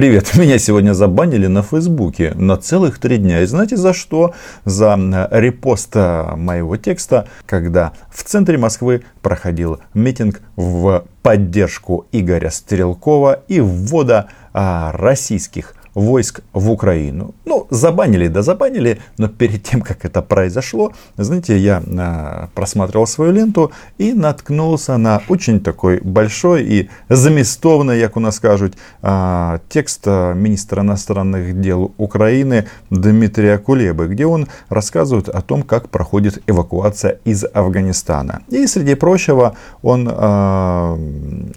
Привет, меня сегодня забанили на Фейсбуке на целых три дня. И знаете за что? За репост моего текста, когда в центре Москвы проходил митинг в поддержку Игоря Стрелкова и ввода а, российских войск в Украину. Ну, забанили, да забанили, но перед тем, как это произошло, знаете, я э, просматривал свою ленту и наткнулся на очень такой большой и заместовный, як у нас скажут, э, текст министра иностранных дел Украины Дмитрия Кулебы, где он рассказывает о том, как проходит эвакуация из Афганистана. И, среди прочего, он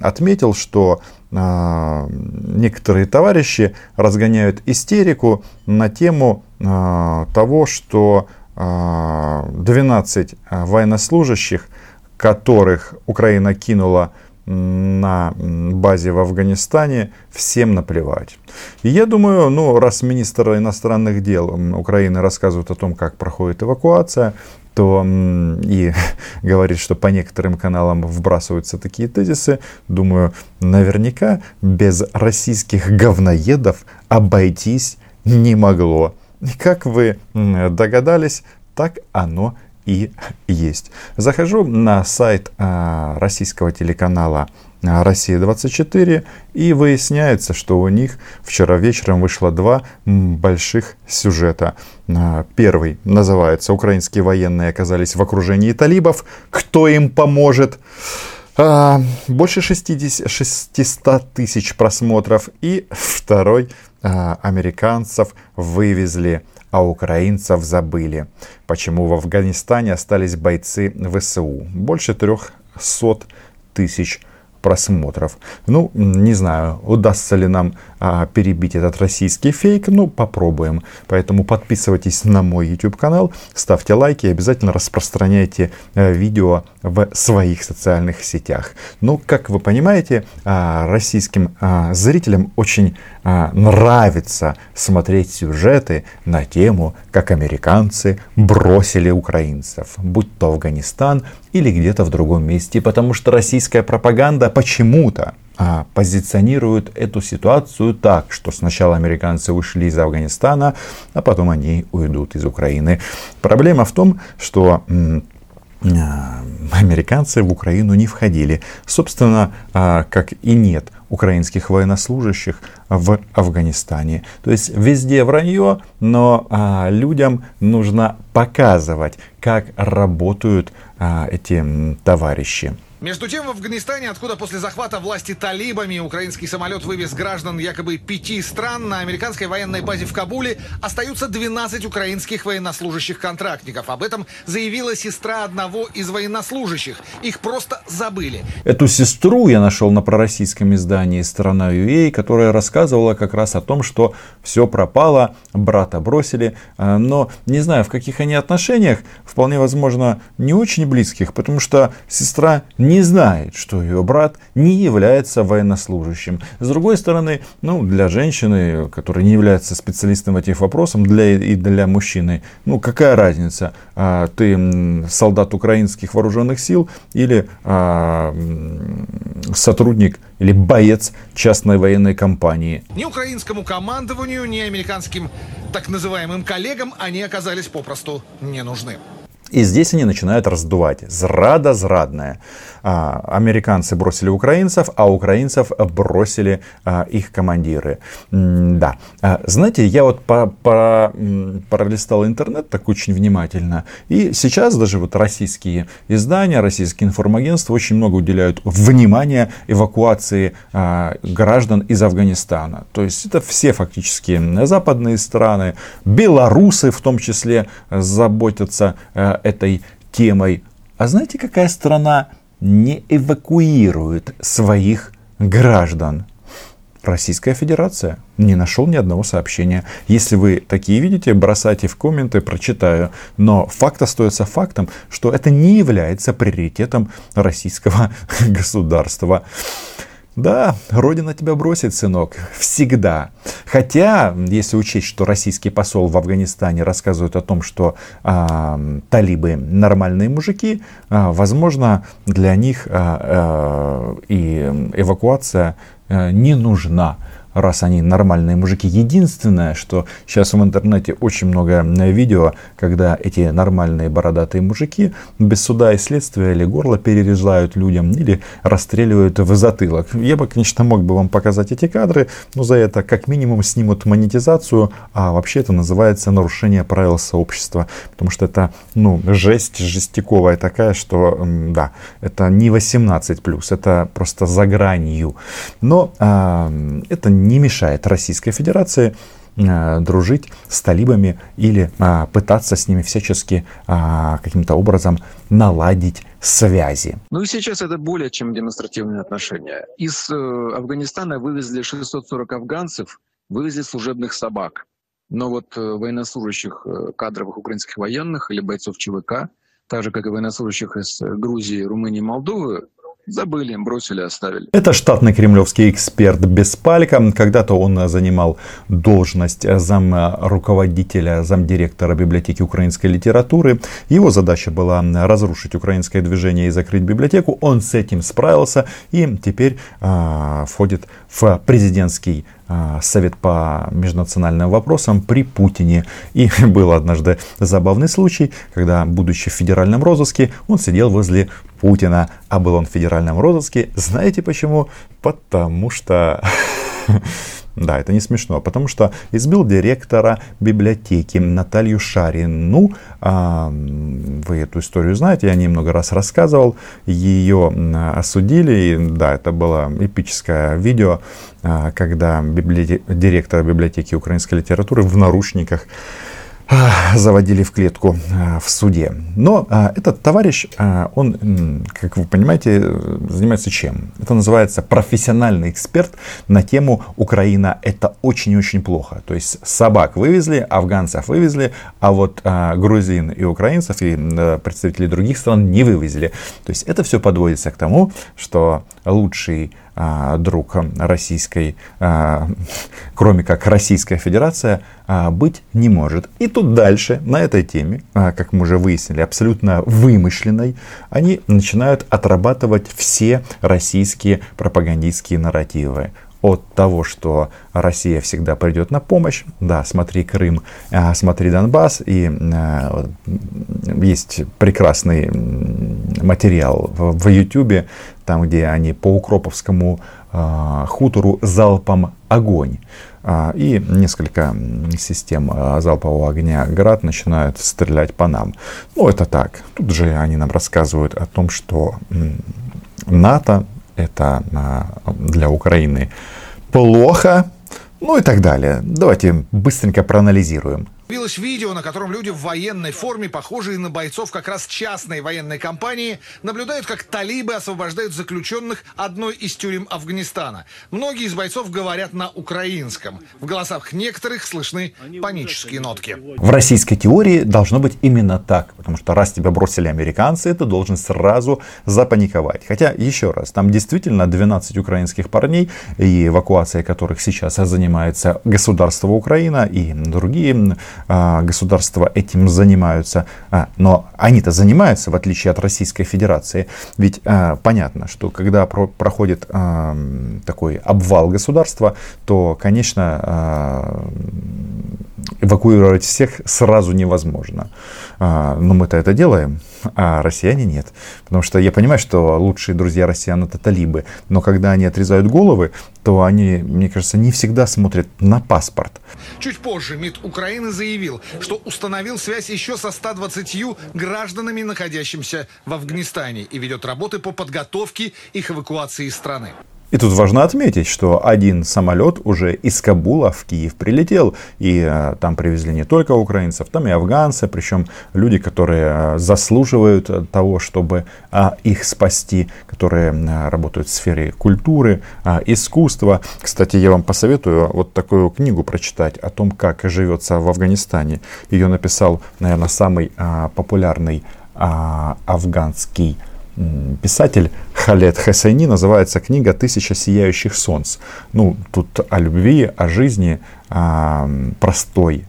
отметил, что а, некоторые товарищи разгоняют истерику на тему а, того, что 12 а, военнослужащих, которых Украина кинула на базе в Афганистане, всем наплевать. И я думаю, ну, раз министр иностранных дел Украины рассказывает о том, как проходит эвакуация, то и говорит, что по некоторым каналам вбрасываются такие тезисы, думаю, наверняка без российских говноедов обойтись не могло. И как вы догадались, так оно и есть. Захожу на сайт а, российского телеканала Россия-24, и выясняется, что у них вчера вечером вышло два больших сюжета. А, первый называется «Украинские военные оказались в окружении талибов. Кто им поможет?» а, Больше 60, 600 тысяч просмотров. И второй а, «Американцев вывезли а украинцев забыли. Почему в Афганистане остались бойцы ВСУ? Больше трех сот тысяч просмотров. Ну, не знаю, удастся ли нам а, перебить этот российский фейк, ну, попробуем. Поэтому подписывайтесь на мой YouTube канал, ставьте лайки и обязательно распространяйте а, видео в своих социальных сетях. Ну, как вы понимаете, а, российским а, зрителям очень а, нравится смотреть сюжеты на тему, как американцы бросили украинцев, будь то Афганистан или где-то в другом месте, потому что российская пропаганда почему-то а, позиционирует эту ситуацию так, что сначала американцы ушли из Афганистана, а потом они уйдут из Украины. Проблема в том, что а, американцы в Украину не входили. Собственно, а, как и нет украинских военнослужащих в Афганистане. То есть везде вранье, но людям нужно показывать, как работают эти товарищи. Между тем, в Афганистане, откуда после захвата власти талибами украинский самолет вывез граждан якобы пяти стран, на американской военной базе в Кабуле остаются 12 украинских военнослужащих-контрактников. Об этом заявила сестра одного из военнослужащих. Их просто забыли. Эту сестру я нашел на пророссийском издании «Страна UA», которая рассказывала как раз о том, что все пропало, брата бросили. А, но не знаю, в каких они отношениях, вполне возможно, не очень близких, потому что сестра не не знает, что ее брат не является военнослужащим. С другой стороны, ну, для женщины, которая не является специалистом в этих вопросах, для, и для мужчины, ну, какая разница, а, ты солдат украинских вооруженных сил или а, сотрудник или боец частной военной компании. Ни украинскому командованию, ни американским так называемым коллегам они оказались попросту не нужны. И здесь они начинают раздувать. Зрада зрадная. А, американцы бросили украинцев, а украинцев бросили а, их командиры. Да. А, знаете, я вот по, по, пролистал интернет так очень внимательно. И сейчас даже вот российские издания, российские информагентства очень много уделяют внимания эвакуации граждан из Афганистана. То есть это все фактически западные страны, белорусы в том числе заботятся а, этой темой. А знаете, какая страна не эвакуирует своих граждан? Российская Федерация. Не нашел ни одного сообщения. Если вы такие видите, бросайте в комменты, прочитаю. Но факт остается фактом, что это не является приоритетом российского государства. Да, Родина тебя бросит, сынок, всегда. Хотя, если учесть, что российский посол в Афганистане рассказывает о том, что а, талибы нормальные мужики, а, возможно, для них а, а, и эвакуация а, не нужна. Раз они нормальные мужики. Единственное, что сейчас в интернете очень много видео, когда эти нормальные бородатые мужики без суда и следствия или горло перерезают людям, или расстреливают в затылок. Я бы, конечно, мог бы вам показать эти кадры, но за это как минимум снимут монетизацию, а вообще это называется нарушение правил сообщества, потому что это, ну, жесть жестяковая такая, что, да, это не 18+, это просто за гранью. Но э, это не мешает Российской Федерации э, дружить с талибами или а, пытаться с ними всячески а, каким-то образом наладить связи. Ну и сейчас это более чем демонстративные отношения. Из э, Афганистана вывезли 640 афганцев, вывезли служебных собак. Но вот э, военнослужащих кадровых украинских военных или бойцов ЧВК, так же как и военнослужащих из Грузии, Румынии Молдовы, Забыли, бросили, оставили. Это штатный кремлевский эксперт Беспалько. Когда-то он занимал должность зам руководителя, замдиректора библиотеки украинской литературы. Его задача была разрушить украинское движение и закрыть библиотеку. Он с этим справился и теперь э, входит в президентский Совет по межнациональным вопросам при Путине. И был однажды забавный случай, когда, будучи в федеральном розыске, он сидел возле Путина. А был он в федеральном розыске. Знаете почему? Потому что Да, это не смешно, потому что избил директора библиотеки Наталью Шарину. А, вы эту историю знаете, я немного раз рассказывал. Ее осудили, и да, это было эпическое видео, а, когда библиотек, директор библиотеки украинской литературы в наручниках заводили в клетку в суде. Но этот товарищ, он, как вы понимаете, занимается чем? Это называется профессиональный эксперт на тему «Украина – это очень-очень плохо». То есть собак вывезли, афганцев вывезли, а вот грузин и украинцев и представителей других стран не вывезли. То есть это все подводится к тому, что лучший а, друг российской, а, кроме как Российская Федерация, а, быть не может. И тут дальше на этой теме, как мы уже выяснили, абсолютно вымышленной, они начинают отрабатывать все российские пропагандистские нарративы от того, что Россия всегда придет на помощь. Да, смотри Крым, смотри Донбасс. И есть прекрасный материал в YouTube там, где они по Укроповскому э, хутору залпом огонь. Э, и несколько систем э, залпового огня «Град» начинают стрелять по нам. Ну, это так. Тут же они нам рассказывают о том, что НАТО это для Украины плохо, ну и так далее. Давайте быстренько проанализируем. Появилось видео, на котором люди в военной форме, похожие на бойцов как раз частной военной компании, наблюдают, как талибы освобождают заключенных одной из тюрем Афганистана. Многие из бойцов говорят на украинском. В голосах некоторых слышны панические нотки. В российской теории должно быть именно так, потому что раз тебя бросили американцы, ты должен сразу запаниковать. Хотя, еще раз, там действительно 12 украинских парней, и эвакуацией которых сейчас занимается государство Украина и другие государства этим занимаются, а, но они-то занимаются, в отличие от Российской Федерации. Ведь а, понятно, что когда проходит такой обвал государства, то, конечно, эвакуировать всех сразу невозможно. Но мы-то это делаем, а россияне нет. Потому что я понимаю, что лучшие друзья россиян это талибы, но когда они отрезают головы, то они, мне кажется, не всегда смотрят на паспорт. Чуть позже МИД Украины заявил, что установил связь еще со 120 гражданами, находящимися в Афганистане, и ведет работы по подготовке их эвакуации из страны. И тут важно отметить, что один самолет уже из Кабула в Киев прилетел. И э, там привезли не только украинцев, там и афганцы. Причем люди, которые э, заслуживают того, чтобы э, их спасти, которые э, работают в сфере культуры, э, искусства. Кстати, я вам посоветую вот такую книгу прочитать о том, как живется в Афганистане. Ее написал, наверное, самый э, популярный э, афганский писатель Халет Хасайни, называется книга «Тысяча сияющих солнц». Ну, тут о любви, о жизни простой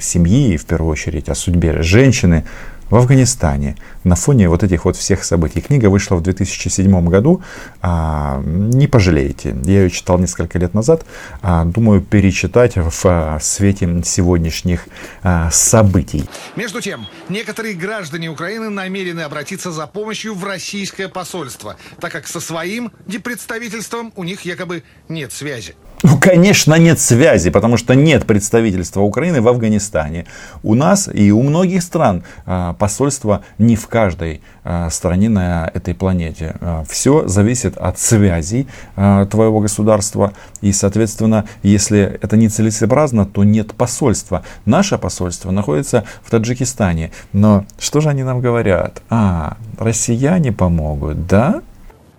семьи, в первую очередь, о судьбе женщины. В Афганистане на фоне вот этих вот всех событий. Книга вышла в 2007 году. А, не пожалеете. Я ее читал несколько лет назад. А, думаю, перечитать в а, свете сегодняшних а, событий. Между тем, некоторые граждане Украины намерены обратиться за помощью в российское посольство, так как со своим депредставительством у них якобы нет связи. Ну, конечно, нет связи, потому что нет представительства Украины в Афганистане. У нас и у многих стран а, посольства не в каждой а, стране на этой планете. А, Все зависит от связей твоего государства. И, соответственно, если это не целесообразно, то нет посольства. Наше посольство находится в Таджикистане. Но что же они нам говорят? А, россияне помогут, да?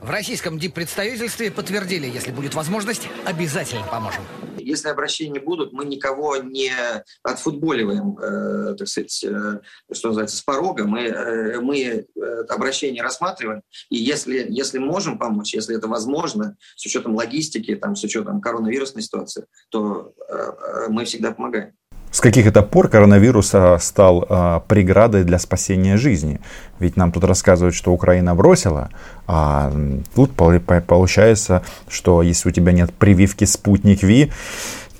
В российском диппредставительстве подтвердили, если будет возможность, обязательно поможем. Если обращения будут, мы никого не отфутболиваем, э, так сказать, э, что называется, с порога. Мы, э, мы э, обращения рассматриваем, и если, если можем помочь, если это возможно, с учетом логистики, там, с учетом коронавирусной ситуации, то э, э мы всегда помогаем. С каких это пор коронавирус а, стал а, преградой для спасения жизни? Ведь нам тут рассказывают, что Украина бросила, а тут получается, что если у тебя нет прививки спутник Ви,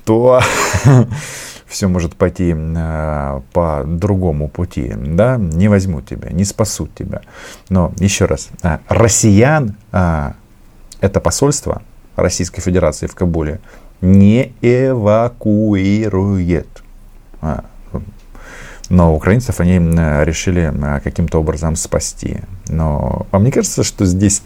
то все может пойти а, по другому пути, да, не возьмут тебя, не спасут тебя. Но еще раз, россиян это посольство Российской Федерации в Кабуле не эвакуирует. А, но украинцев они решили каким-то образом спасти. Но вам не кажется, что здесь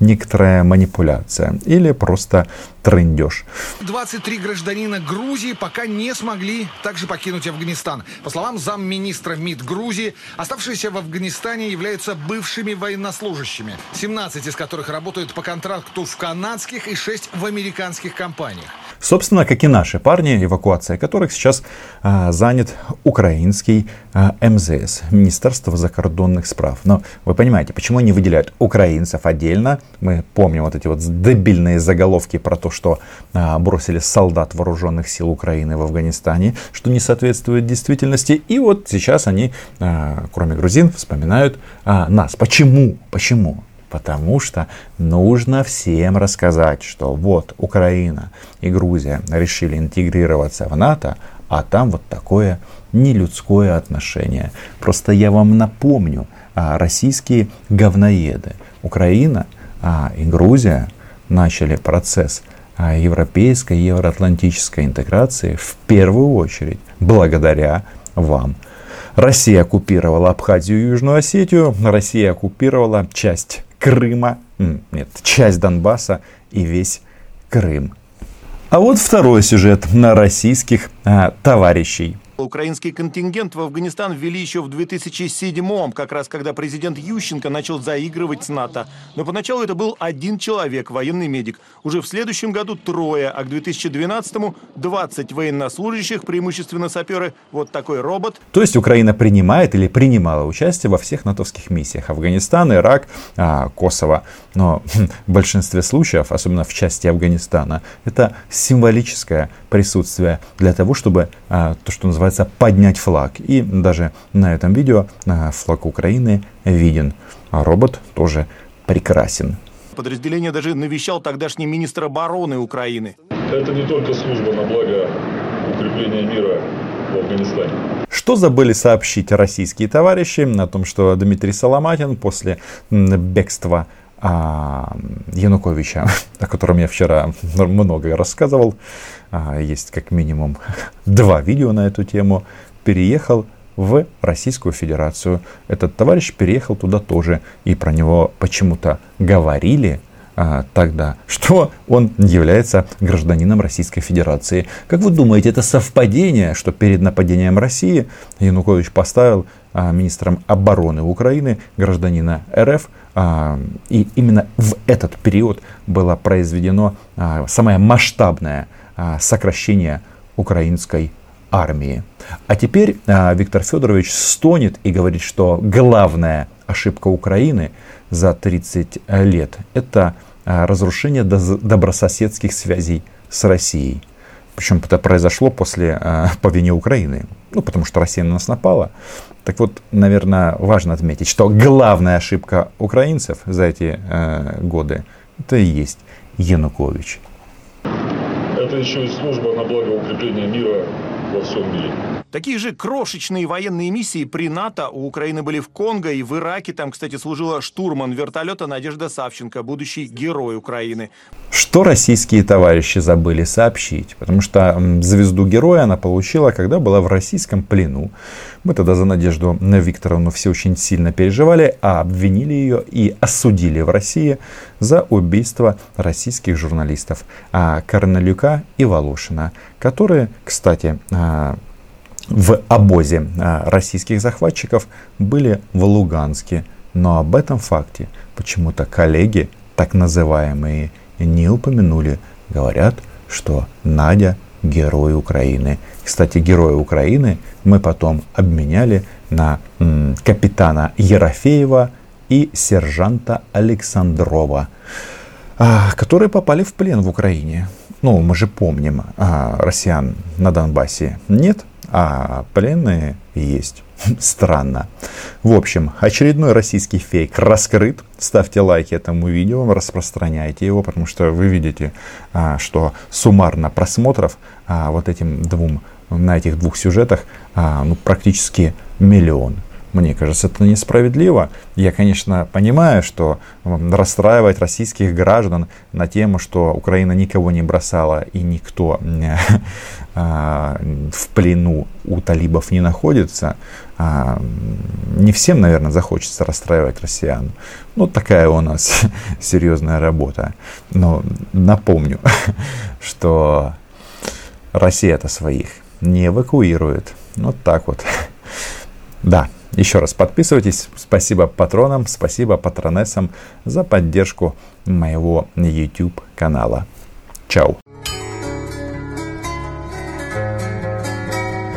некоторая манипуляция или просто трындеж? 23 гражданина Грузии пока не смогли также покинуть Афганистан. По словам замминистра МИД Грузии, оставшиеся в Афганистане являются бывшими военнослужащими, 17 из которых работают по контракту в канадских и 6 в американских компаниях. Собственно, как и наши парни, эвакуация которых сейчас а, занят украинский а, МЗС, Министерство закордонных справ. Но вы понимаете, почему они выделяют украинцев отдельно? Мы помним вот эти вот дебильные заголовки про то, что а, бросили солдат вооруженных сил Украины в Афганистане, что не соответствует действительности. И вот сейчас они, а, кроме грузин, вспоминают а, нас. Почему? Почему? Потому что нужно всем рассказать, что вот Украина и Грузия решили интегрироваться в НАТО, а там вот такое нелюдское отношение. Просто я вам напомню, а, российские говноеды, Украина а, и Грузия начали процесс а, европейской, евроатлантической интеграции в первую очередь благодаря вам. Россия оккупировала Абхазию и Южную Осетию, Россия оккупировала часть Крыма, нет, часть Донбасса и весь Крым. А вот второй сюжет на российских а, товарищей Украинский контингент в Афганистан ввели еще в 2007-м, как раз когда президент Ющенко начал заигрывать с НАТО. Но поначалу это был один человек, военный медик. Уже в следующем году трое, а к 2012-му 20 военнослужащих, преимущественно саперы. Вот такой робот. То есть Украина принимает или принимала участие во всех натовских миссиях. Афганистан, Ирак, а, Косово. Но в большинстве случаев, особенно в части Афганистана, это символическое присутствие для того, чтобы а, то, что называется называется «поднять флаг». И даже на этом видео э, флаг Украины виден. А робот тоже прекрасен. Подразделение даже навещал тогдашний министр обороны Украины. Это не только служба на благо укрепления мира в Афганистане. Что забыли сообщить российские товарищи о том, что Дмитрий Соломатин после бегства а, Януковича, о котором я вчера много рассказывал, а, есть как минимум два видео на эту тему, переехал в Российскую Федерацию. Этот товарищ переехал туда тоже, и про него почему-то говорили а, тогда, что он является гражданином Российской Федерации. Как вы думаете, это совпадение, что перед нападением России Янукович поставил а, министром обороны Украины гражданина РФ, а, и именно в этот период было произведено а, самое масштабное а, сокращение украинской армии. А теперь Виктор Федорович стонет и говорит, что главная ошибка Украины за 30 лет – это разрушение добрососедских связей с Россией. Причем это произошло после, по вине Украины. ну, потому что Россия на нас напала. Так вот, наверное, важно отметить, что главная ошибка украинцев за эти э, годы это и есть Янукович. Это еще и служба на благо укрепления мира во всем мире. Такие же крошечные военные миссии при НАТО у Украины были в Конго и в Ираке. Там, кстати, служила штурман вертолета Надежда Савченко, будущий герой Украины. Что российские товарищи забыли сообщить? Потому что звезду героя она получила, когда была в российском плену. Мы тогда за Надежду Викторовну все очень сильно переживали, а обвинили ее и осудили в России за убийство российских журналистов а Корнелюка и Волошина, которые, кстати, а, в обозе а, российских захватчиков были в Луганске. Но об этом факте почему-то коллеги, так называемые, не упомянули. Говорят, что Надя герой Украины. Кстати, героя Украины мы потом обменяли на м, капитана Ерофеева и сержанта Александрова, а, которые попали в плен в Украине. Ну, мы же помним, а, россиян на Донбассе нет, а пленные есть. Странно. В общем, очередной российский фейк раскрыт. Ставьте лайки этому видео, распространяйте его, потому что вы видите, а, что суммарно просмотров а, вот этим двум, на этих двух сюжетах а, ну, практически миллион. Мне кажется, это несправедливо. Я, конечно, понимаю, что расстраивать российских граждан на тему, что Украина никого не бросала и никто а, в плену у талибов не находится, а, не всем, наверное, захочется расстраивать россиян. Ну, такая у нас серьезная работа. Но напомню, что Россия это своих не эвакуирует. Вот так вот. Да. Еще раз подписывайтесь. Спасибо патронам, спасибо патронессам за поддержку моего YouTube канала. Чао.